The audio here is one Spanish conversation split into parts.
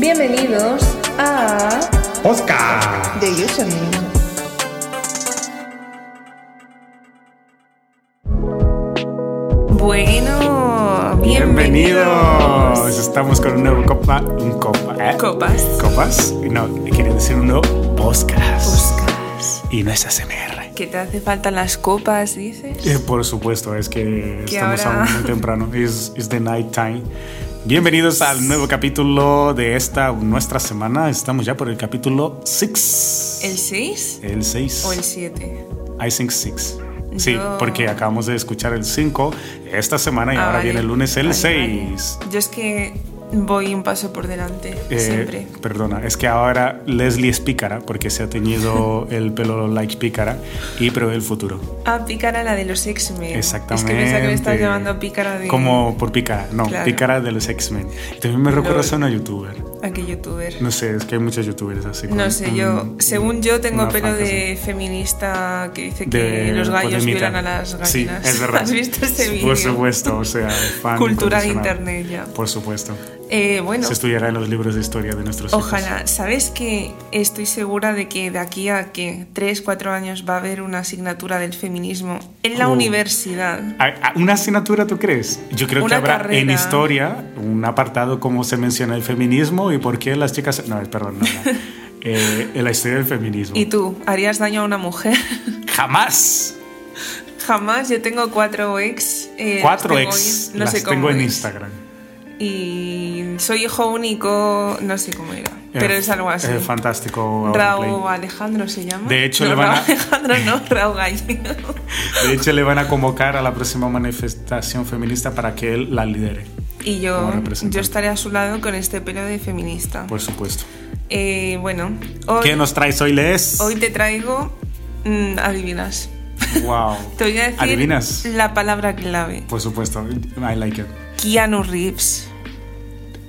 Bienvenidos a Oscar. De Username. Bueno, bienvenidos. Bienvenidos. Estamos con un nuevo copa. Un copa, ¿eh? Copas. Copas. No, quería decir un nuevo podcast. Podcast. Y no es ASMR. ¿Qué te hace falta las copas, dices? Eh, por supuesto, es que Que estamos ahora- aún muy temprano. Es es the night time. Bienvenidos al nuevo capítulo de esta nuestra semana. Estamos ya por el capítulo 6. ¿El 6 El 6. o el 7? I think 6. Sí, Yo- porque acabamos de escuchar el 5 esta semana y Ah, ahora vale. viene el lunes el Vale, 6. vale. Yo es que voy un paso por delante, Eh, siempre. Perdona, es que ahora Leslie es pícara porque se ha teñido el pelo like pícara y prevé el futuro. Ah, pícara la de los X-Men. Exactamente. Es que pensaba que me estás llamando pícara de... Como por pícara, no, Claro. pícara de los X-Men. También me recuerdas a una youtuber. ¿A qué youtuber? No sé, es que hay muchos youtubers así. No sé, yo, según yo, tengo pelo fantasy. de feminista que dice que De los gallos Podemita. violan a las gallinas. Sí, es verdad. ¿Has visto ese vídeo? Por supuesto, o sea, fan Cultura de internet ya. Por supuesto. Eh, bueno, Se estudiará en los libros de historia de nuestros hijos. ojalá. ¿Sabes que estoy segura de que de aquí a que 3, 4 años va a haber una asignatura del feminismo en la Uh. universidad? ¿A- a- ¿Una asignatura tú crees? Yo creo que habrá en historia un apartado como se menciona el feminismo y por qué las chicas... No, perdón, no, no. Eh, en la historia del feminismo. ¿Y tú? ¿Harías daño a una mujer? ¡Jamás! Jamás. Yo tengo cuatro ex. eh, Cuatro tengo ex en- no las sé cómo tengo en es. Instagram. Y soy hijo único, no sé cómo era, pero es algo así. eh, fantástico. Raúl. Alejandro se llama. De hecho, No, le van a- Alejandro no, Raúl Gallego. De hecho, le van a convocar a la próxima manifestación feminista para que él la lidere, Y yo, yo estaré a su lado con este pelo de feminista. por supuesto. Eh, bueno, hoy, ¿Qué nos traes hoy, Les? hoy te traigo. mm, adivinas. Wow. Te voy a decir ¿Adivinas? la palabra clave: Por supuesto. I like it. Keanu Reeves.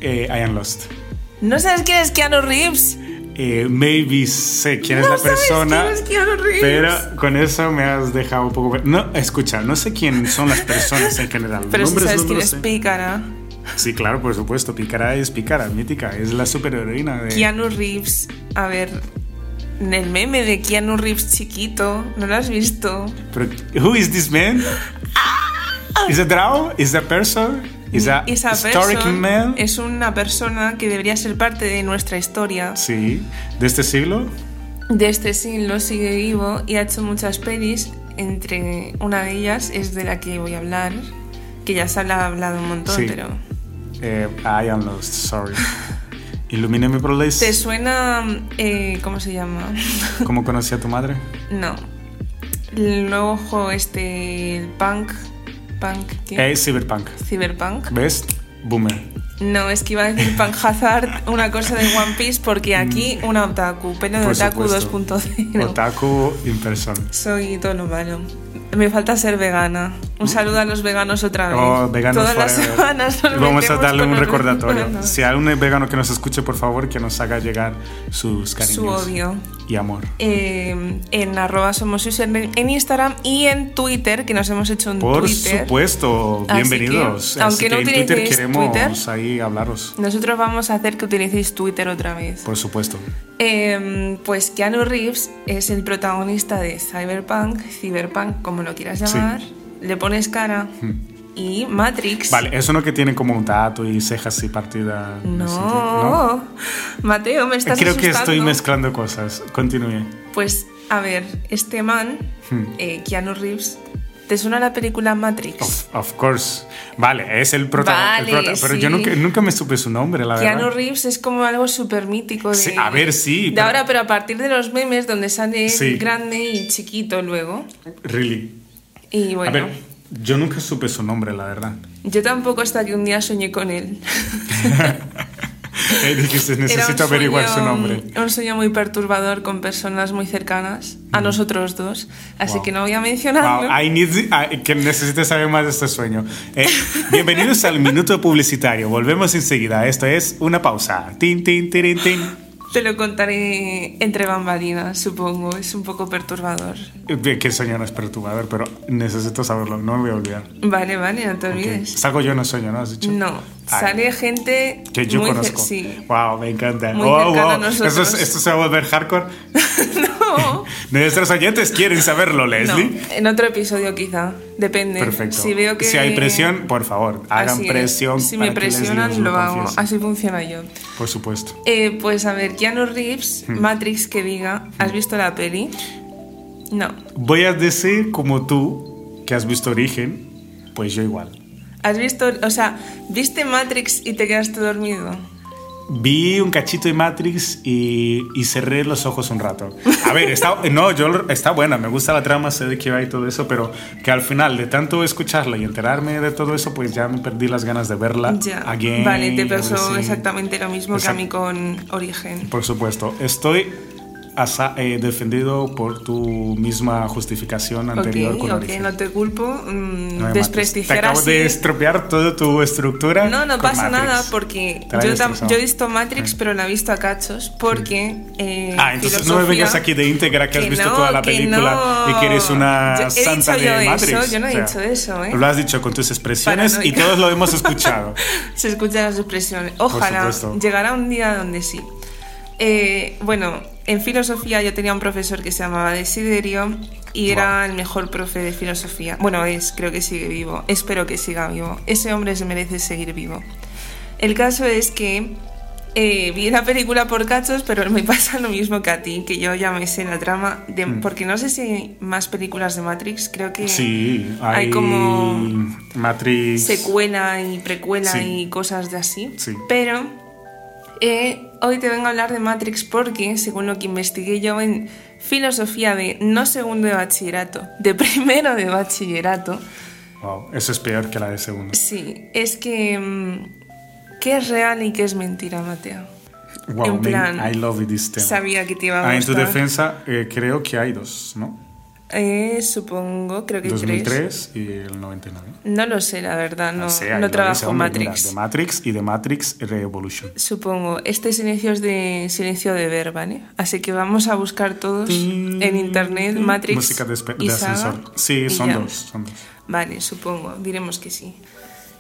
Eh, I am lost. ¿No sabes quién es Keanu Reeves? Eh, maybe sé quién No es la sabes persona. quién es Keanu Reeves. Pero con eso me has dejado un poco. No, escucha, no sé quién son las personas en general. Pero si Nombres sabes no quién es. Pícara. Sí, claro, por supuesto. Pícara es Pícara, mítica. Es la superheroína de. Keanu Reeves, a ver, en el meme de Keanu Reeves chiquito, ¿no lo has visto? Pero, who is this man? Is a draw? Is a person? Esa historic person man? es una persona que debería ser parte de nuestra historia. Sí, de este siglo. De este siglo sigue vivo y ha hecho muchas pelis. Entre una de ellas es de la que voy a hablar, que ya se ha hablado un montón, Sí. pero. Eh, I am lost, sorry. Ilumíneme por les. ¿Te suena. eh, ¿Cómo se llama? ¿Cómo conocí a tu madre? no. El nuevo juego este. El Punk. Punk. ¿qué? Eh, Cyberpunk. Cyberpunk. ¿Ves? Boomer. No, es que iba a decir Punk Hazard, una cosa de One Piece, porque aquí una otaku, pelo de Por otaku supuesto. 2.0. Otaku in person. Soy todo lo malo. Me falta ser vegana. Un saludo a los veganos otra vez. Oh, veganos Todas las semanas Vamos a darle un recordatorio. veganos. Si hay un vegano que nos escuche, por favor, que nos haga llegar sus cariños Su odio. y amor. Eh, en arroba somos username en Instagram y en Twitter, que nos hemos hecho un Por Twitter. supuesto, Así bienvenidos. que, aunque Así no en Twitter utilicéis queremos Twitter, ahí hablaros. Nosotros vamos a hacer que utilicéis Twitter otra vez. Por supuesto. Eh, pues Keanu Reeves es el protagonista de Cyberpunk, Cyberpunk, como lo quieras llamar. Le pones cara. Y Matrix. Vale, eso no que tiene como un tatu y cejas y partida. No. ¿no? Mateo, me estás Creo que asustando. estoy mezclando cosas. Continúe. Pues, a ver, este man, Hmm. eh, Keanu Reeves, ¿te suena la película Matrix? Of, of course. Vale, es el protagonista. Vale, pero sí. yo nunca, nunca me supe su nombre, la Keanu verdad. Reeves es como algo súper mítico de, Sí, a ver, sí, de pero- ahora, pero a partir de los memes donde sale Sí. grande y chiquito luego. Really. Y bueno, A ver, yo nunca supe su nombre, la verdad. yo tampoco hasta que un día soñé con él. Eh, dijiste, necesito averiguar su nombre. Un sueño muy perturbador con personas muy cercanas a nosotros dos. Así Wow. que no voy a mencionarlo. Wow, I need, I- que necesites saber más de este sueño. Eh, bienvenidos al minuto publicitario. Volvemos enseguida. Esto es una pausa. Tin, tin, tirin, tin. Te lo contaré entre bambalinas, supongo. Es un poco perturbador. Que el sueño no es perturbador, pero necesito saberlo. No me voy a olvidar. Vale, vale, no te olvides. Salgo yo en el sueño, ¿no? ¿Has dicho? No, Sale gente que yo muy conozco. Sí. Wow, me encanta. Muy wow, a wow. nosotros. Eso es- esto se va a volver hardcore. no. Nuestros oyentes quieren saberlo, No, Leslie. en otro episodio quizá. Depende. Perfecto. Si veo que. hay presión, por favor, hagan Así es. presión. Si para me Leslie presionan, os lo hago. confiese. Así funciona yo. Por supuesto. Eh, pues a ver, Keanu Reeves, Hmm. Matrix que diga, ¿has visto la peli? No. Voy a decir como tú, que has visto Origen, pues yo igual. ¿Has visto, o sea, viste Matrix y te quedaste dormido? Vi un cachito de Matrix y, y cerré los ojos un rato. A ver, está, no, yo, está buena, me gusta la trama, sé de qué va y todo eso, pero que al final de tanto escucharla y enterarme de todo eso, pues ya me perdí las ganas de verla. Ya. again, vale, te pasó exactamente lo mismo que a mí con Origen. Por supuesto, estoy asa- eh, defendido por tu misma justificación anterior ok, con ok, Origen. no te culpo. mm, No desprestigiar Te acabo así- de estropear toda tu estructura. No, no pasa Matrix. nada porque yo, yo he visto Matrix, pero la he visto a cachos porque. eh, Ah, entonces no me vengas aquí de íntegra que has Que visto no, toda la película no. y que eres una Yo- santa dicho yo de eso, Matrix. yo no he dicho eso, ¿eh? Lo has dicho con tus expresiones y Paranoica. todos lo hemos escuchado. Se escuchan las expresiones. Ojalá llegará un día donde sí. Eh, bueno, en filosofía yo tenía un profesor que se llamaba Desiderio y era el mejor profe de filosofía. Bueno, es, creo que sigue vivo. Espero que siga vivo. Ese hombre se merece seguir vivo. El caso es que eh, vi la película por cachos, pero me pasa lo mismo que a ti, que yo ya me sé la trama, de, porque no sé si hay más películas de Matrix, creo que. Sí, hay, hay como Matrix. secuela y precuela Sí. y cosas de así. Sí. Pero eh, hoy te vengo a hablar de Matrix porque, según lo que investigué yo en filosofía de no segundo de bachillerato, de primero de bachillerato, Wow, eso es peor que la de segundo. sí, es que mm, qué es real y qué es mentira, Mateo. Wow, en man, plan, I love this tema. Sabía que te iba a Ah, en tu gustar. defensa, eh, creo que hay dos, ¿no? Eh, supongo, creo que tres. 2003 y el 99. No lo sé, la verdad, no, Sí, hay no trabajo hombre, Matrix. mira, de Matrix y de Matrix Revolution. Supongo. Este silencio es de silencio de ver, ¿vale? Así que vamos a buscar todos en internet Matrix Música de, y de ascensor. Sí, son dos, son dos. Vale, supongo. Diremos que sí.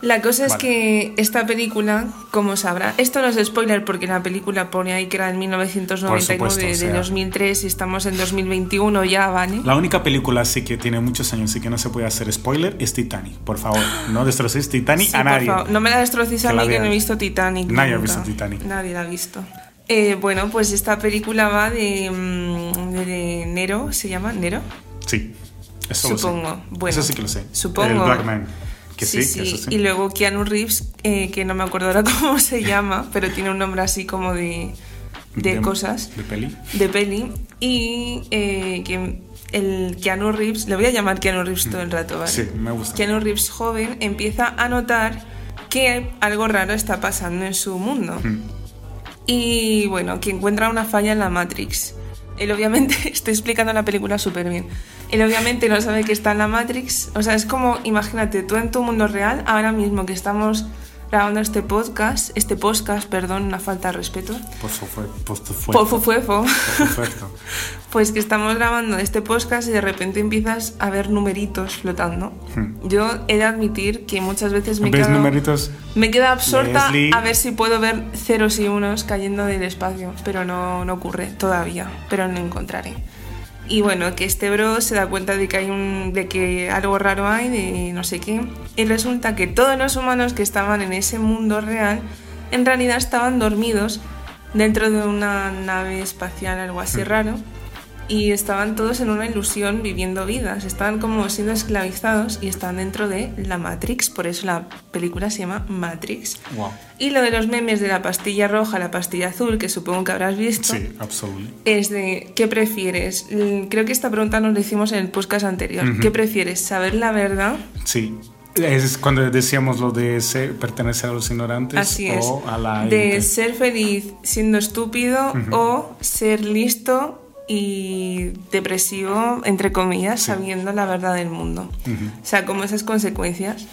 La cosa es Vale. que esta película, como sabrá, esto no es spoiler porque la película pone ahí que era en 1999 Por supuesto, de o sea. 2003 y estamos en 2021 ya, ¿vale? La única película sí que tiene muchos años y que no se puede hacer spoiler es Titanic. Por favor, no destrocéis Titanic Sí, a por nadie. favor, no me la destrocéis a mí que no he visto Titanic. Nadie ha visto Titanic. Nadie la ha visto. Eh, bueno, pues esta película va de, mm, de Nero, ¿se llama Nero? Sí, eso lo sé. Supongo. Bueno, eso sí que lo sé. supongo. El Black Man. Que sí, sí, que eso sí. Y luego Keanu Reeves, eh, que no me acuerdo ahora cómo se llama, pero tiene un nombre así como de, de, cosas, De peli. de peli. Y eh, que el Keanu Reeves, le voy a llamar Keanu Reeves todo el rato, ¿vale? Sí, me gusta. Keanu Reeves joven empieza a notar que algo raro está pasando en su mundo. Mm. Y bueno, que encuentra una falla en la Matrix. Él obviamente, estoy explicando la película súper bien. Él obviamente no sabe que está en la Matrix. O sea, es como, imagínate, tú en tu mundo real, ahora mismo que estamos grabando este podcast, este podcast, perdón, una falta de respeto. Por supuesto. Por supuesto. Pues que estamos grabando este podcast y de repente empiezas a ver numeritos flotando. Hmm. Yo he de admitir que muchas veces me ¿Ves quedo, numeritos? me quedo absorta Leslie. a ver si puedo ver ceros y unos cayendo del espacio, pero no, no ocurre todavía, pero no encontraré. Y bueno, que este bro se da cuenta de que hay un, de que algo raro hay, de no sé qué, y resulta que todos los humanos que estaban en ese mundo real, en realidad estaban dormidos dentro de una nave espacial, algo así raro, y estaban todos en una ilusión viviendo vidas, estaban como siendo esclavizados y están dentro de la Matrix, por eso la película se llama Matrix. Wow. Y lo de los memes de la pastilla roja, la pastilla azul, que supongo que habrás visto, Sí, absolutamente. es de ¿qué prefieres? Mm, Creo que esta pregunta nos la hicimos en el podcast anterior. ¿Qué prefieres? ¿Saber la verdad? Sí. Es cuando decíamos lo de ser- pertenecer a los ignorantes Así es. o a la De ser feliz siendo estúpido o ser listo y depresivo, entre comillas, Sí. sabiendo la verdad del mundo. Ujú. O sea, como esas consecuencias.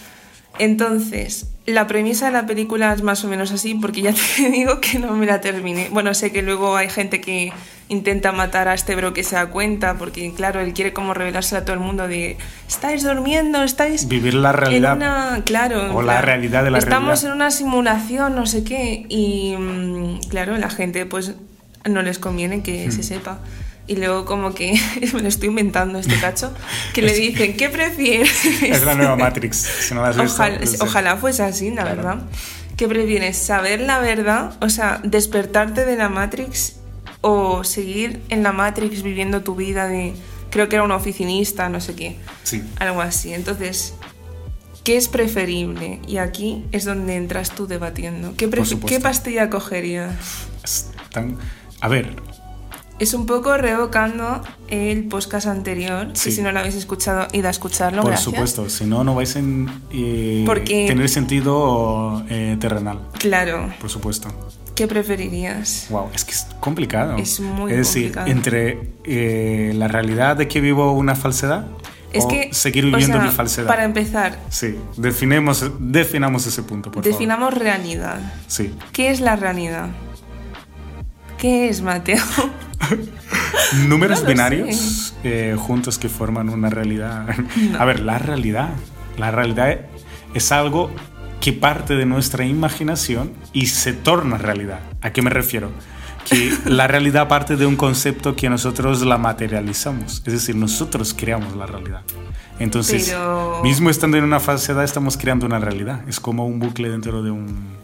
Entonces, la premisa de la película es más o menos así, porque ya te digo que no me la terminé. Bueno, sé que luego hay gente que intenta matar a este bro que se da cuenta, porque claro, él quiere como revelarse a todo el mundo de estáis durmiendo, estáis Vivir la realidad. en una, claro, o la realidad de la estamos realidad. en una simulación, no sé qué, y mm, claro, la gente pues no les conviene Hmm. que se sepa. Y luego como que me lo estoy inventando este cacho, que le dicen, ¿qué prefieres? Es la nueva Matrix. Si no la has visto, Ojalá, pues, ojalá fuese así, la Claro. verdad. ¿Qué prefieres? ¿Saber la verdad? O sea, despertarte de la Matrix o seguir en la Matrix viviendo tu vida de... Creo que era un oficinista, no sé qué. Sí. Algo así. Entonces, ¿qué es preferible? Y aquí es donde entras tú debatiendo. ¿Qué, Por pref- supuesto. ¿qué pastilla cogerías? A ver, Es un poco revocando el podcast anterior, Sí. si no lo habéis escuchado, id a escucharlo. por gracias. supuesto, si no, no vais a eh, Porque- tener sentido eh, terrenal. Claro. Por supuesto. ¿Qué preferirías? Wow, es que es complicado. Es muy Es decir, complicado. entre eh, la realidad de que vivo una falsedad Es o que, seguir o viviendo sea, mi falsedad. Para empezar, Sí, definemos, definamos ese punto, por definamos realidad. Sí. ¿Qué es la realidad? ¿Qué es, Mateo? Números No binarios eh, juntos que forman una realidad. A ver, la realidad. La realidad es algo que parte de nuestra imaginación y se torna realidad. ¿A qué me refiero? Que la realidad parte de un concepto que nosotros la materializamos. Es decir, nosotros creamos la realidad. Entonces, Pero- mismo estando en una falsedad, estamos creando una realidad. Es como un bucle dentro de un...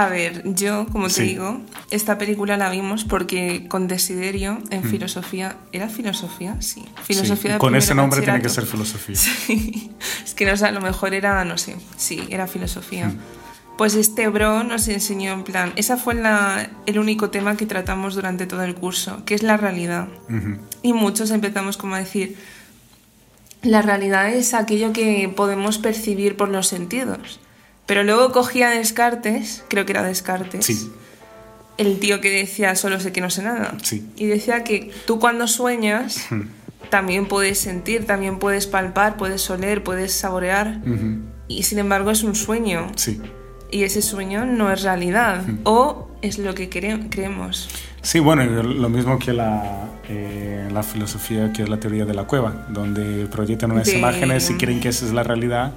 A ver, yo, como te Sí. digo, esta película la vimos porque con Desiderio en filosofía. ¿Era filosofía? Sí. Filosofía Mm. Sí, de Con ese nombre tiene que ser filosofía. Sí. Es que no sé, a lo mejor era, no sé, sí, era filosofía. Mm. Pues este bro nos enseñó en plan, esa fue la- el único tema que tratamos durante todo el curso, que es la realidad. Ujú. Y muchos empezamos como a decir, la realidad es aquello que podemos percibir por los sentidos. Pero luego cogía Descartes, creo que era Descartes, Sí. el tío que decía solo sé que no sé nada. Sí. Y decía que tú cuando sueñas también puedes sentir, también puedes palpar, puedes oler, puedes saborear. Y sin embargo es un sueño. Sí. Y ese sueño no es realidad. O es lo que cre- creemos. Sí, bueno, lo mismo que la, eh, la filosofía, que es la teoría de la cueva, donde proyectan unas De- imágenes y creen que esa es la realidad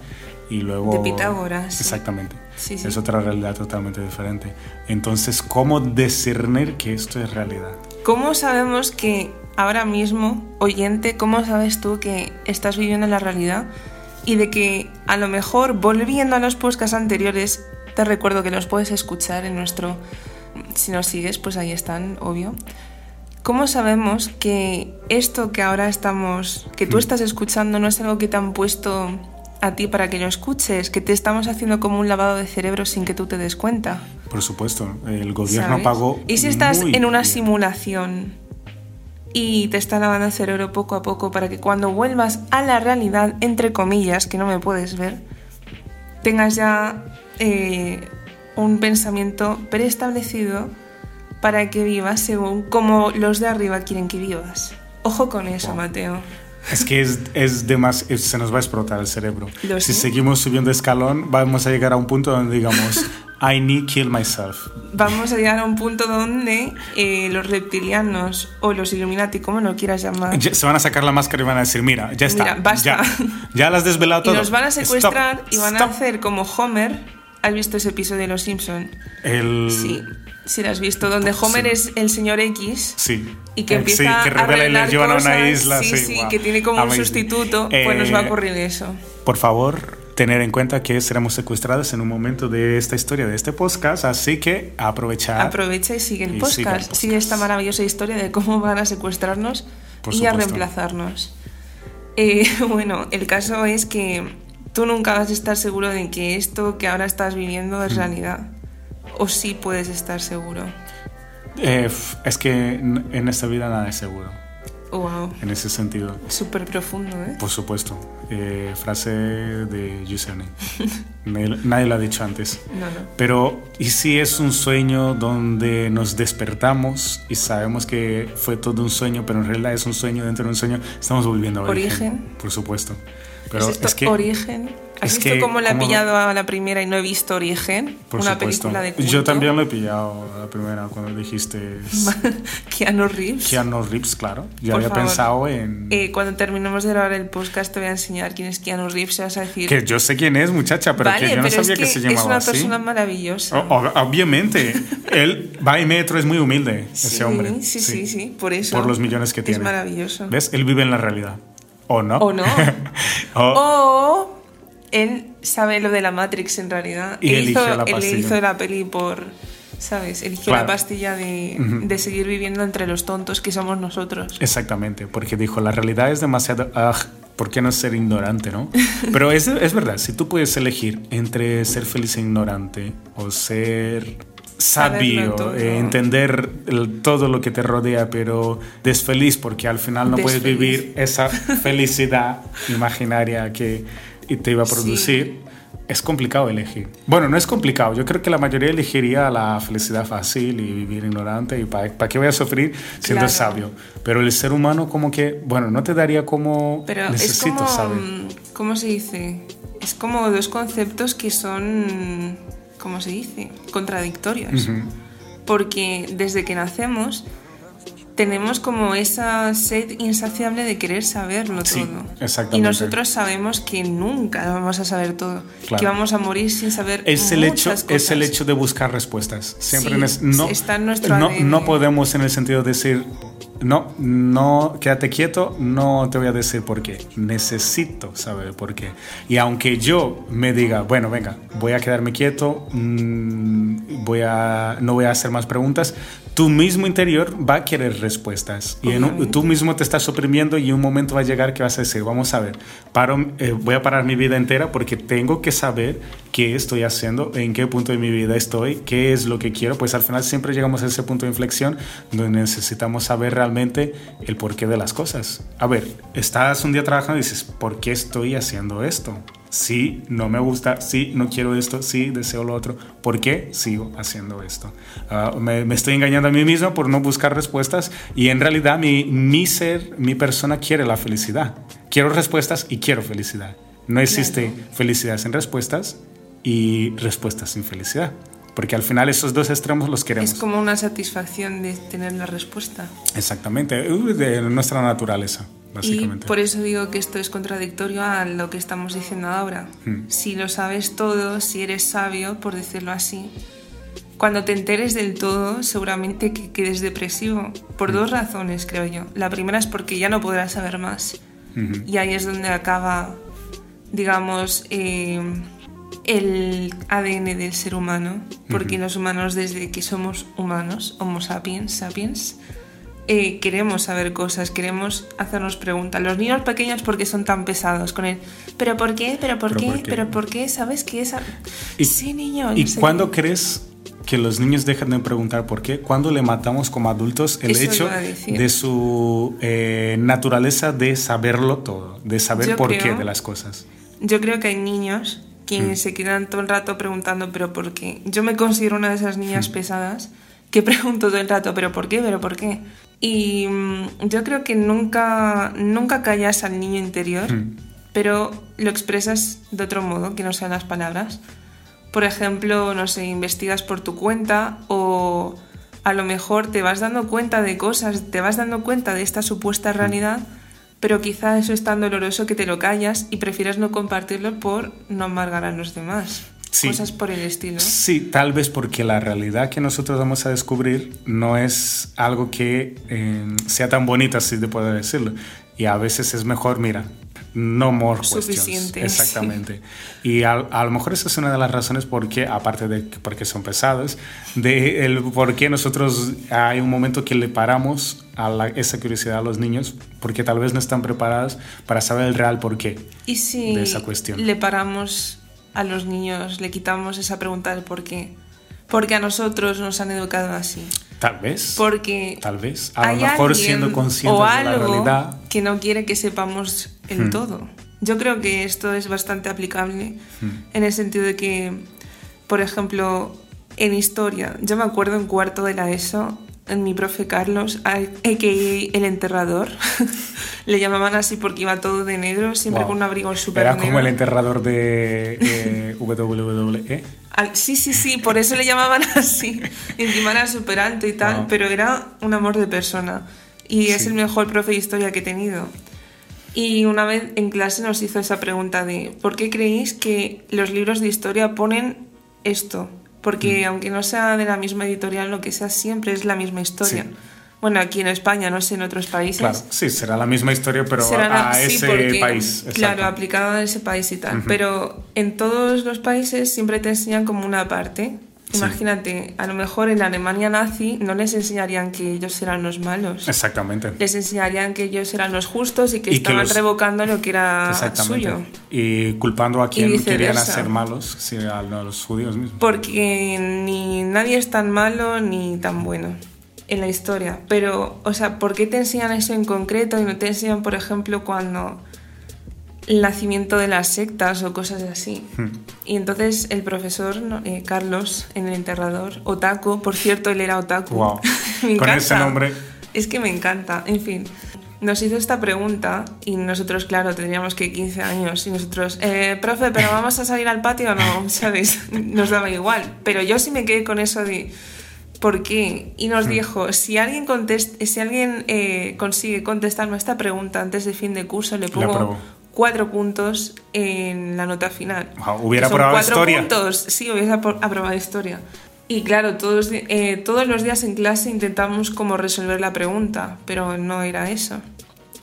y luego... De Pitágoras. Exactamente. Sí, sí. Es otra realidad totalmente diferente. Entonces, ¿cómo discernir que esto es realidad? ¿Cómo sabemos que ahora mismo, oyente, cómo sabes tú que estás viviendo la realidad? Y de que a lo mejor, volviendo a los podcasts anteriores, te recuerdo que los puedes escuchar en nuestro... Si nos sigues, pues ahí están, obvio. ¿Cómo sabemos que esto que ahora estamos, que tú estás escuchando, no es algo que te han puesto a ti para que lo escuches, que te estamos haciendo como un lavado de cerebro sin que tú te des cuenta? Por supuesto, el gobierno ¿sabes? pagó... ¿Y si estás muy en una bien. simulación y te está lavando el cerebro poco a poco para que cuando vuelvas a la realidad, entre comillas, que no me puedes ver, tengas ya eh, un pensamiento preestablecido para que vivas según como los de arriba quieren que vivas? Ojo con eso, Wow. Mateo. Es que es, es de más, es- se nos va a explotar el cerebro. Lo si sé. seguimos subiendo escalón, vamos a llegar a un punto donde digamos, I need kill myself. Vamos a llegar a un punto donde eh, los reptilianos o los Illuminati, como lo quieras llamar, Ya- se van a sacar la máscara y van a decir, mira, ya está. Mira, basta. Ya, ya las has desvelado Y todo. nos van a secuestrar Stop, y van stop. a hacer como Homer. ¿Has visto ese episodio de Los Simpson? El... Sí, sí lo has visto, donde Homer Sí. es el señor X Sí. y que Eh, empieza sí, que a revela y arreglar les llevan a una cosas. isla. Sí, sí, wow. que tiene como un sustituto. pues nos va a Eh, ocurrir eso. Por favor, tener en cuenta que seremos secuestrados en un momento de esta historia, de este podcast, así que aprovechar. Aprovecha y sigue el y podcast. sigue el Sigue, podcast. esta maravillosa historia de cómo van a secuestrarnos Por y a reemplazarnos. Eh, bueno, el caso es que tú nunca vas a estar seguro de que esto que ahora estás viviendo Mm. es realidad. O sí puedes estar seguro. Eh, es que en esta vida nada es seguro, Wow, en ese sentido. súper profundo, ¿eh? Por supuesto. Eh, frase de Giuseppe. nadie, nadie lo ha dicho antes. No, no. Pero, ¿y si es un sueño donde nos despertamos y sabemos que fue todo un sueño, pero en realidad es un sueño dentro de un sueño? Estamos volviendo a origen. Origen. Por supuesto. Pero ¿Es esto es que Origen? ¿Has es visto cómo la he pillado a la primera y no he visto Origen? por una supuesto. película de culto. Yo también lo he pillado la primera cuando dijiste Keanu Reeves. Keanu Reeves, claro. Yo Por había favor. pensado en Eh, cuando terminemos de grabar el podcast te voy a enseñar quién es Keanu Reeves y vas a decir... que yo sé quién es, muchacha, pero vale, que yo no sabía es que, que se es llamaba una así. persona maravillosa. O- o- obviamente, él va y metro, es muy humilde ese Sí, hombre. Sí, sí, sí, por eso. Por los millones que Es tiene. maravilloso. ¿Ves? Él vive en la realidad. ¿O no? O no. O- O él sabe lo de la Matrix en realidad. Y él hizo, la él hizo la peli por, ¿sabes? Eligió Claro. la pastilla de, de seguir viviendo entre los tontos que somos nosotros. Exactamente, porque dijo, la realidad es demasiado... ah, ¿Por qué no ser ignorante, no? Pero es, es verdad, si tú puedes elegir entre ser feliz e ignorante o ser sabio, eh, entender el- todo lo que te rodea, pero desfeliz porque al final no puedes vivir esa felicidad imaginaria que te iba a producir. Es complicado elegir. Bueno, no es complicado. Yo creo que la mayoría elegiría la felicidad fácil y vivir ignorante. ¿Y para, qué voy a sufrir siendo Claro. sabio? Pero el ser humano como que, bueno, no te daría como Pero necesito es como, saber. ¿cómo se dice? Es como dos conceptos que son, ¿cómo se dice? Contradictorios. Ujú. Porque desde que nacemos tenemos como esa sed insaciable de querer saberlo Sí, todo. exactamente. Y nosotros sabemos que nunca lo vamos a saber todo. Claro. Que vamos a morir sin saber Es el, hecho, es el hecho de buscar respuestas. Siempre Sí, nes- no, está en nuestro no, no podemos en el sentido de decir, no, no, quédate quieto, no te voy a decir por qué. Necesito saber por qué. Y aunque yo me diga, bueno, venga, voy a quedarme quieto, mm, voy a, no voy a hacer más preguntas, tu mismo interior va a querer respuestas. Y un- tú mismo te estás oprimiendo y un momento va a llegar que vas a decir, vamos a ver, paro, eh, voy a parar mi vida entera porque tengo que saber qué estoy haciendo, en qué punto de mi vida estoy, qué es lo que quiero. Pues al final siempre llegamos a ese punto de inflexión donde necesitamos saber realmente el porqué de las cosas. A ver, estás un día trabajando y dices, ¿por qué estoy haciendo esto? Sí, no me gusta, sí, no quiero esto, sí, deseo lo otro. ¿Por qué sigo haciendo esto? Ah, me, me estoy engañando a mí mismo por no buscar respuestas y en realidad mi, mi ser, mi persona quiere la felicidad. Quiero respuestas y quiero felicidad. No existe felicidad sin respuestas y respuestas sin felicidad. Porque al final esos dos extremos los queremos. Es como una satisfacción de tener la respuesta. Exactamente, de nuestra naturaleza, Y básicamente. por eso digo que esto es contradictorio a lo que estamos diciendo ahora. Hmm. Si lo sabes todo, si eres sabio, por decirlo así, cuando te enteres del todo, seguramente que quedes depresivo. Por Hmm. dos razones, creo yo. La primera es porque ya no podrás saber más. Ujú. Y ahí es donde acaba, digamos, eh, el ADN del ser humano. Porque los humanos, desde que somos humanos, Homo sapiens, sapiens, eh, queremos saber cosas, queremos hacernos preguntas. Los niños pequeños, ¿por qué son tan pesados con él? ¿Pero por qué? ¿Pero por ¿Pero qué? por qué? ¿Pero por qué? ¿Sabes qué es? Y- sí, niño. ¿Y no cuándo qué. crees que los niños dejan de preguntar por qué? ¿Cuándo le matamos como adultos el Eso hecho de su eh, naturaleza de saberlo todo, de saber Yo por qué de las cosas? Yo creo que hay niños que Mm. se quedan todo el rato preguntando, ¿pero por qué? Yo me considero una de esas niñas Mm. pesadas que pregunto todo el rato, ¿pero por qué? ¿Pero por qué? Y mm, yo creo que nunca, nunca callas al niño interior, Mm. pero lo expresas de otro modo, que no sean las palabras. Por ejemplo, no sé, investigas por tu cuenta o a lo mejor te vas dando cuenta de cosas, te vas dando cuenta de esta supuesta realidad, pero quizá eso es tan doloroso que te lo callas y prefieres no compartirlo por no amargar a los demás. Sí. Cosas por el estilo. Sí, tal vez porque la realidad que nosotros vamos a descubrir no es algo que eh, sea tan bonita, si te puedo decirlo. Y a veces es mejor, mira, no more questions. Suficiente, Exactamente. Y a, a lo mejor esa es una de las razones por qué, aparte de que- porque son pesados, de el por qué nosotros hay un momento que le paramos a la- esa curiosidad a los niños, porque tal vez no están preparados para saber el real por qué. Y si de esa cuestión. le paramos a los niños, le quitamos esa pregunta del por qué. Porque a nosotros nos han educado así. Tal vez. Porque Tal vez. A lo mejor alguien siendo conscientes o de la realidad. que no quiere que sepamos el Hmm. todo. Yo creo que esto es bastante aplicable Hmm. en el sentido de que, por ejemplo, en historia, yo me acuerdo en cuarto de la ESO, mi profe Carlos, a.k.a. el enterrador. Le llamaban así porque iba todo de negro, siempre Wow. con un abrigo súper Era negro. como el enterrador de eh, WWE. Al- sí, sí, sí, por eso le llamaban así. Encima era súper alto y tal, Wow. pero era un amor de persona. Y es el mejor profe de historia que he tenido. Y una vez en clase nos hizo esa pregunta de ¿por qué creéis que los libros de historia ponen esto? Porque Mm. aunque no sea de la misma editorial, lo que sea siempre es la misma historia. Sí. Bueno, aquí en España, no sé, en otros países. Claro, sí, será la misma historia, pero Será a sí, ese porque, país. Claro, exacto. aplicado a ese país y tal. Pero en todos los países siempre te enseñan como una parte. Sí. Imagínate, a lo mejor en la Alemania nazi no les enseñarían que ellos eran los malos. Exactamente. Les enseñarían que ellos eran los justos y que Y que estaban los- revocando lo que era Exactamente. suyo. Y culpando a quien querían hacer malos, sí, a los judíos mismos. Porque ni nadie es tan malo ni tan bueno en la historia. Pero, o sea, ¿por qué te enseñan eso en concreto y no te enseñan, por ejemplo, cuando el nacimiento de las sectas o cosas así? Hmm. Y entonces el profesor, eh, Carlos, en el enterrador, Otaku, por cierto, él era Otaku. Wow. me Con encanta. ese nombre. Es que me encanta, en fin. Nos hizo esta pregunta y nosotros, claro, teníamos que 15 años y nosotros, eh, profe, pero vamos a salir al patio o no, ¿sabes? Nos daba igual. Pero yo sí me quedé con eso de, ¿por qué? Y Hmm. nos dijo, si alguien, contest si alguien eh, consigue contestarme esta pregunta antes de fin de curso, le pongo cuatro puntos en la nota final. Wow, hubiera aprobado historia. puntos. Sí, hubiera apro- aprobado historia. Y claro, todos, eh, todos los días en clase intentamos como resolver la pregunta, pero no era eso.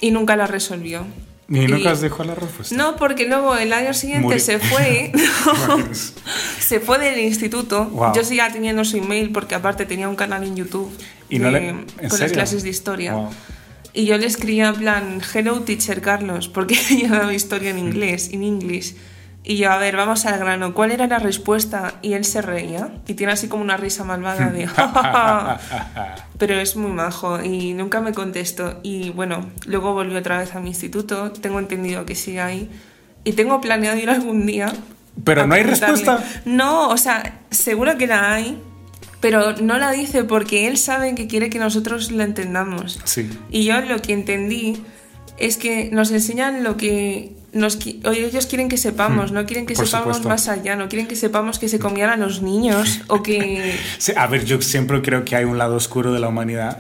Y nunca la resolvió. ¿Y nunca os dejó la respuesta? No, porque luego el año siguiente Murió. se fue. Se fue del instituto. Wow. Yo seguía teniendo su email porque aparte tenía un canal en YouTube ¿Y no de- le- en con las clases de historia. Wow. Y yo le escribía en plan, hello teacher Carlos, porque yo daba historia en inglés, en inglés. Y yo, a ver, vamos al grano, ¿cuál era la respuesta? Y él se reía y tiene así como una risa malvada de... "Ja, ja, ja". Pero es muy majo y nunca me contestó. Y bueno, luego volvió otra vez a mi instituto, tengo entendido que sigue ahí. Y tengo planeado ir algún día. Pero no hay respuesta. No, o sea, seguro que la hay, pero no la dice porque él sabe que quiere que nosotros la entendamos. Sí. Y yo lo que entendí es que nos enseñan lo que nos, ellos quieren que sepamos, Hmm, no quieren que por sepamos supuesto. más allá, no quieren que sepamos que se comían a los niños o que... Sí, a ver, yo siempre creo que hay un lado oscuro de la humanidad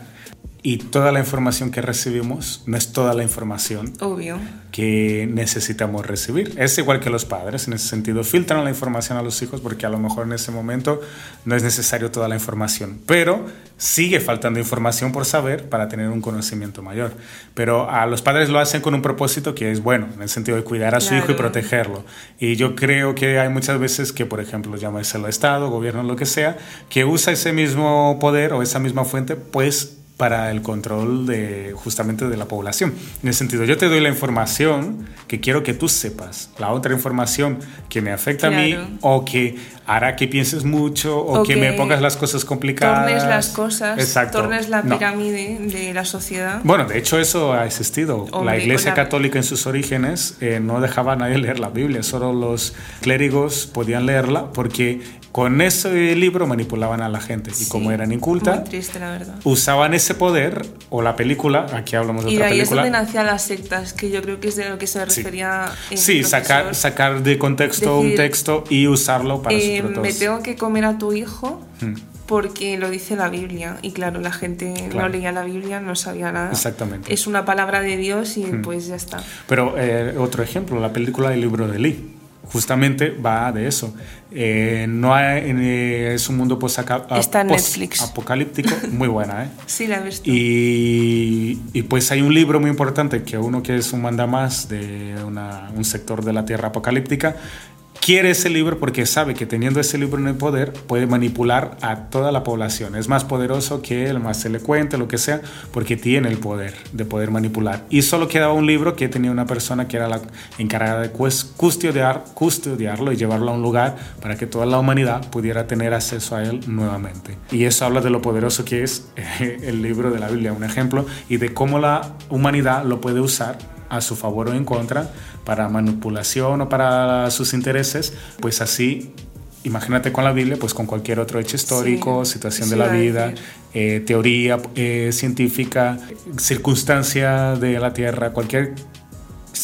y toda la información que recibimos no es toda la información Obvio. que necesitamos recibir. Es igual que los padres, en ese sentido, filtran la información a los hijos porque a lo mejor en ese momento no es necesario toda la información, pero sigue faltando información por saber para tener un conocimiento mayor. Pero a los padres lo hacen con un propósito que es bueno, en el sentido de cuidar a su hijo y protegerlo. Y yo creo que hay muchas veces que, por ejemplo, llámese el Estado, gobierno, lo que sea, que usa ese mismo poder o esa misma fuente, pues para el control de justamente de la población. En el sentido, yo te doy la información que quiero que tú sepas, la otra información que me afecta a mí o que hará que pienses mucho o, O que, que me pongas las cosas complicadas. Tornes las cosas, Exacto. tornes la No. pirámide de la sociedad. Bueno, de hecho eso ha existido. la Iglesia Católica en sus orígenes eh, no dejaba a nadie leer la Biblia, solo los clérigos podían leerla porque con ese libro manipulaban a la gente y Sí, como eran inculta, Muy triste, la verdad. usaban ese poder o la película, aquí hablamos de Y otra ahí es película. donde nacían las sectas, que yo creo que es de lo que se Sí. refería. el Sí, sacar, sacar de contexto un Decir, texto y usarlo para Eh, sus me tengo que comer a tu hijo Hmm, porque lo dice la Biblia. Y claro, la gente Claro. no leía la Biblia, no sabía nada. Exactamente. Es una palabra de Dios y Hmm. pues ya está. Pero eh, otro ejemplo, la película El libro de Lee. Justamente va de eso. Eh, no hay- eh, es un mundo posaca- Está en pos- Netflix. apocalíptico, muy buena, ¿eh? Sí, la. Y, y pues hay un libro muy importante que uno que es un mandamás de una- un sector de la tierra apocalíptica quiere ese libro porque sabe que teniendo ese libro en el poder puede manipular a toda la población. Es más poderoso que el más elocuente, lo que sea, porque tiene el poder de poder manipular. Y solo quedaba un libro que tenía una persona que era la encargada de custodiar, custodiarlo y llevarlo a un lugar para que toda la humanidad pudiera tener acceso a él nuevamente. Y eso habla de lo poderoso que es el libro de la Biblia, un ejemplo, y de cómo la humanidad lo puede usar a su favor o en contra para manipulación o para sus intereses, pues así imagínate con la Biblia, pues con cualquier otro hecho histórico, Sí, situación de la vida, eh, teoría eh, científica, circunstancia de la Tierra, cualquier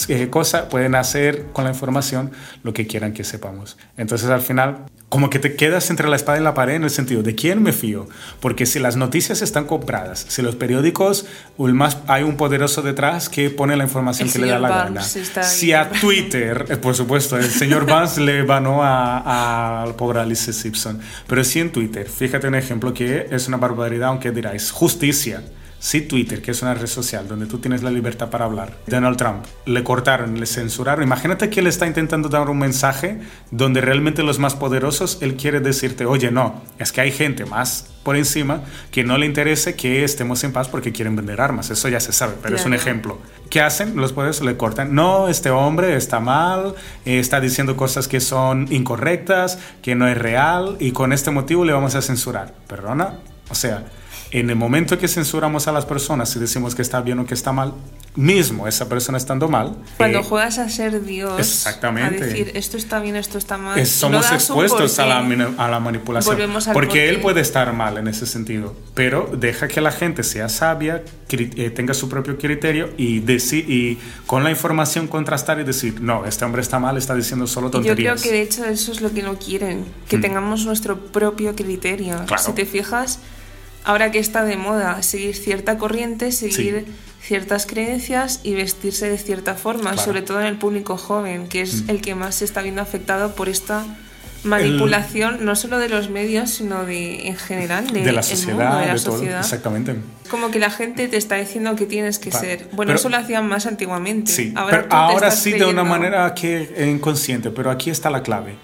eh, cosa, pueden hacer con la información lo que quieran que sepamos. Entonces al final, como que te quedas entre la espada y la pared en el sentido de quién me fío, porque si las noticias están compradas, si los periódicos, o el más, hay un poderoso detrás que pone la información El que le da la gana. Barnes está Si a Twitter, eh, por supuesto, el señor Vance le banó a- al pobre Alice Simpson, pero si en Twitter, fíjate un ejemplo que es una barbaridad, aunque diráis, justicia. Si Twitter, que es una red social donde tú tienes la libertad para hablar, Donald Trump, le cortaron, le censuraron, imagínate que él está intentando dar un mensaje donde realmente los más poderosos, él quiere decirte, oye, no, es que hay gente más por encima que no le interese que estemos en paz porque quieren vender armas, eso ya se sabe, pero es un ejemplo. ¿Qué hacen? Los poderes le cortan. No, este hombre está mal, eh, está diciendo cosas que son incorrectas, que no es real y con este motivo le vamos a censurar. ¿Perdona? O sea, en el momento que censuramos a las personas y decimos que está bien o que está mal, mismo esa persona estando mal, Cuando eh, juegas a ser Dios, Exactamente. a decir esto está bien, esto está mal, es- somos expuestos a la, a la manipulación. Volvemos al Porque porqué. él puede estar mal en ese sentido, pero deja que la gente sea sabia, eh, tenga su propio criterio y, y con la información contrastar y decir, no, este hombre está mal, está diciendo solo Y Yo tonterías. creo que de hecho eso es lo que no quieren, que tengamos nuestro propio criterio. Claro. Si te fijas, ahora que está de moda seguir cierta corriente, seguir ciertas creencias y vestirse de cierta forma, Claro. sobre todo en el público joven, que es el que más se está viendo afectado por esta manipulación, no solo de los medios, sino de en general de, de la sociedad, mundo, de la de todo, sociedad. exactamente. Como que la gente te está diciendo que tienes que ser. Bueno, Pero- eso lo hacían más antiguamente. Sí, ahora pero ahora sí de una manera que inconsciente, pero aquí está la clave.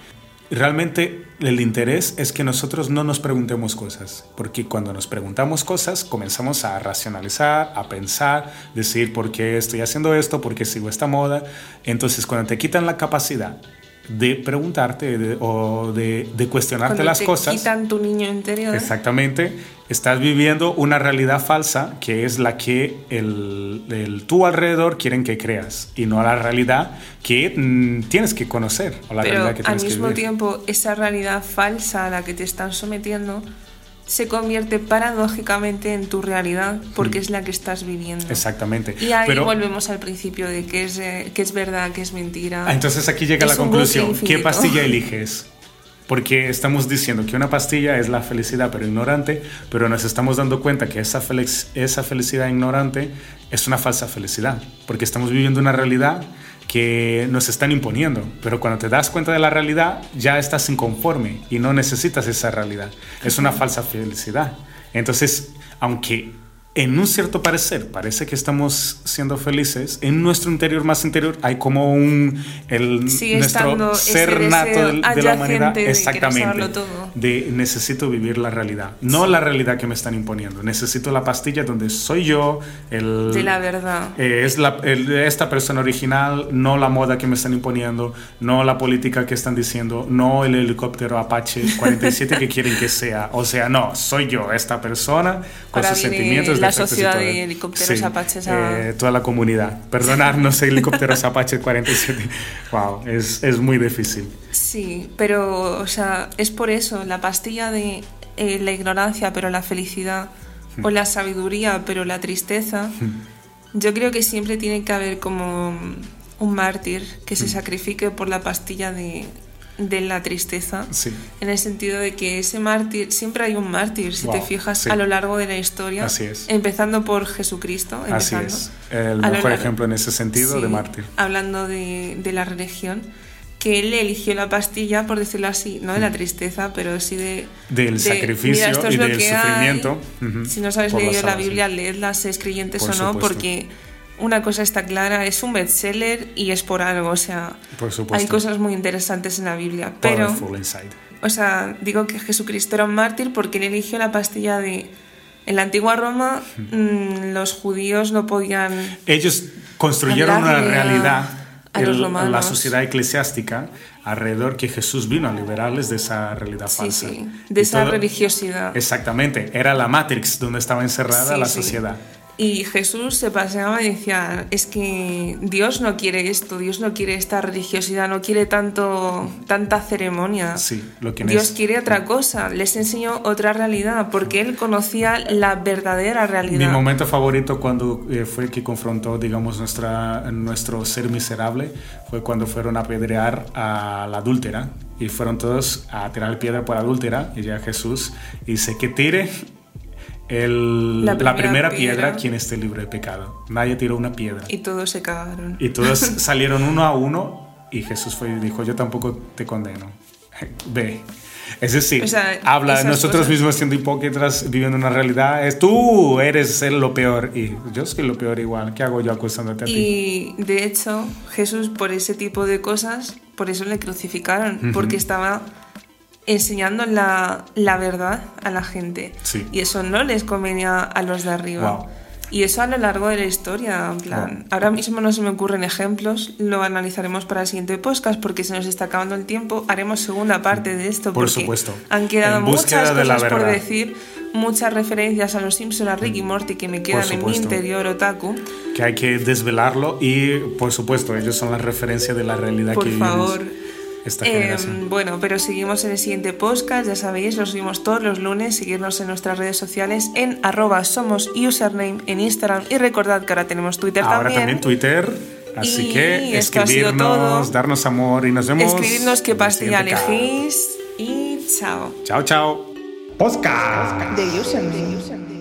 Realmente el interés es que nosotros no nos preguntemos cosas, porque cuando nos preguntamos cosas comenzamos a racionalizar, a pensar, decir por qué estoy haciendo esto, por qué sigo esta moda. Entonces cuando te quitan la capacidad de preguntarte de- o de, de cuestionarte Cuando las te cosas, quitan tu niño interior. Exactamente. Estás viviendo una realidad falsa que es la que el, el tú alrededor quieren que creas y no la realidad que mm, tienes que conocer o la Pero realidad que al tienes que mismo vivir. tiempo, esa realidad falsa a la que te están sometiendo se convierte paradójicamente en tu realidad porque es la que estás viviendo. Exactamente. Y ahí Pero, volvemos al principio de que es, eh, que es verdad, que es mentira. ah, entonces aquí llega la conclusión. ¿Qué pastilla eliges? Porque estamos diciendo que una pastilla es la felicidad pero ignorante, pero nos estamos dando cuenta que esa, felic- esa felicidad ignorante es una falsa felicidad, porque estamos viviendo una realidad que nos están imponiendo, pero cuando te das cuenta de la realidad ya estás inconforme y no necesitas esa realidad. Es una falsa felicidad. Entonces, aunque en un cierto parecer parece que estamos siendo felices, en nuestro interior más interior hay como un el Sigue nuestro ser nato de, de la humanidad de exactamente todo. de necesito vivir la realidad, no la realidad que me están imponiendo. Necesito la pastilla donde soy yo, el De la verdad. eh, es la, el- esta persona original, no la moda que me están imponiendo, no la política que están diciendo, no el helicóptero Apache 47 que quieren que sea. O sea, no, soy yo, esta persona, con Ahora sus sentimientos. La sociedad de helicópteros Sí, Apaches a- eh, toda la comunidad. Perdonarnos, helicópteros Apache 47. Wow, es, es muy difícil. Sí, pero, o sea, es por eso, la pastilla de eh, la ignorancia, pero la felicidad, o la sabiduría, pero la tristeza, yo creo que siempre tiene que haber como un mártir que se sacrifique por la pastilla de, de la tristeza. Sí. En el sentido de que ese mártir, siempre hay un mártir, si te fijas, sí. a lo largo de la historia. Así es. Empezando por Jesucristo. Así empezando. es. El mejor largo- ejemplo en ese sentido de Sí, mártir. Hablando de, de la religión, que él eligió la pastilla, por decirlo así, no de la tristeza, pero sí de... Del de, sacrificio "Mira, esto es y del que hay". sufrimiento, Si no sabes la leer la. Biblia, leedla, seas creyentes Por o no, supuesto. porque una cosa está clara, es un bestseller y es por algo, o sea, Por hay cosas muy interesantes en la Biblia, pero... O sea, digo que Jesucristo era un mártir porque él eligió la pastilla de... En la antigua Roma, mm, los judíos no podían Ellos construyeron una realidad a el- la sociedad eclesiástica alrededor que Jesús vino a liberarles de esa realidad Sí, falsa. sí, de Y esa todo- religiosidad. Exactamente, era la Matrix donde estaba encerrada Sí, la sociedad. Y Jesús se paseaba y decía, es que Dios no quiere esto, Dios no quiere esta religiosidad, no quiere tanto, tanta ceremonia. Sí, lo que Dios es- quiere otra cosa, les enseñó otra realidad, porque Él conocía la verdadera Mi realidad. momento favorito cuando eh, fue que confrontó, digamos, nuestra, nuestro ser miserable fue cuando fueron a apedrear a la adúltera y fueron todos a tirar piedra por adúltera y ya Jesús dice que tire el- La la, primera primera, piedra. piedra. quien esté libre de pecado. Nadie tiró una piedra. Y todos se cagaron. Y todos salieron uno a uno y Jesús fue y dijo, yo tampoco te condeno. Ve. Es decir, O sea, habla de nosotros cosas. mismos siendo hipócritas, viviendo una realidad. Es tú eres el lo peor y yo soy lo peor igual. ¿Qué hago yo acusándote a ti? Y de hecho, Jesús por ese tipo de cosas, por eso le crucificaron, porque estaba enseñando la, la verdad a la gente. Sí. Y eso no les convenía a los de arriba. Wow. Y eso a lo largo de la historia, en plan, Wow. ahora mismo no se me ocurren ejemplos, lo analizaremos para el siguiente podcast porque se nos está acabando el tiempo, haremos segunda parte de esto Por porque supuesto. han quedado muchas de la cosas por decir, muchas referencias a los Simpson, a Ricky y Morty que me quedan en mi interior otaku. Que hay que desvelarlo y, por supuesto, ellos son la referencia de la realidad Por que vivimos. favor. Esta Eh, generación. bueno, pero seguimos en el siguiente podcast, ya sabéis, lo subimos todos los lunes, seguirnos en nuestras redes sociales en arroba somos username en Instagram y recordad que ahora tenemos Twitter Ahora también. también Twitter. Así Y que escribirnos, darnos amor y nos vemos. Escribidnos qué pastilla elegís y chao. Chao, chao. Podcast. De username.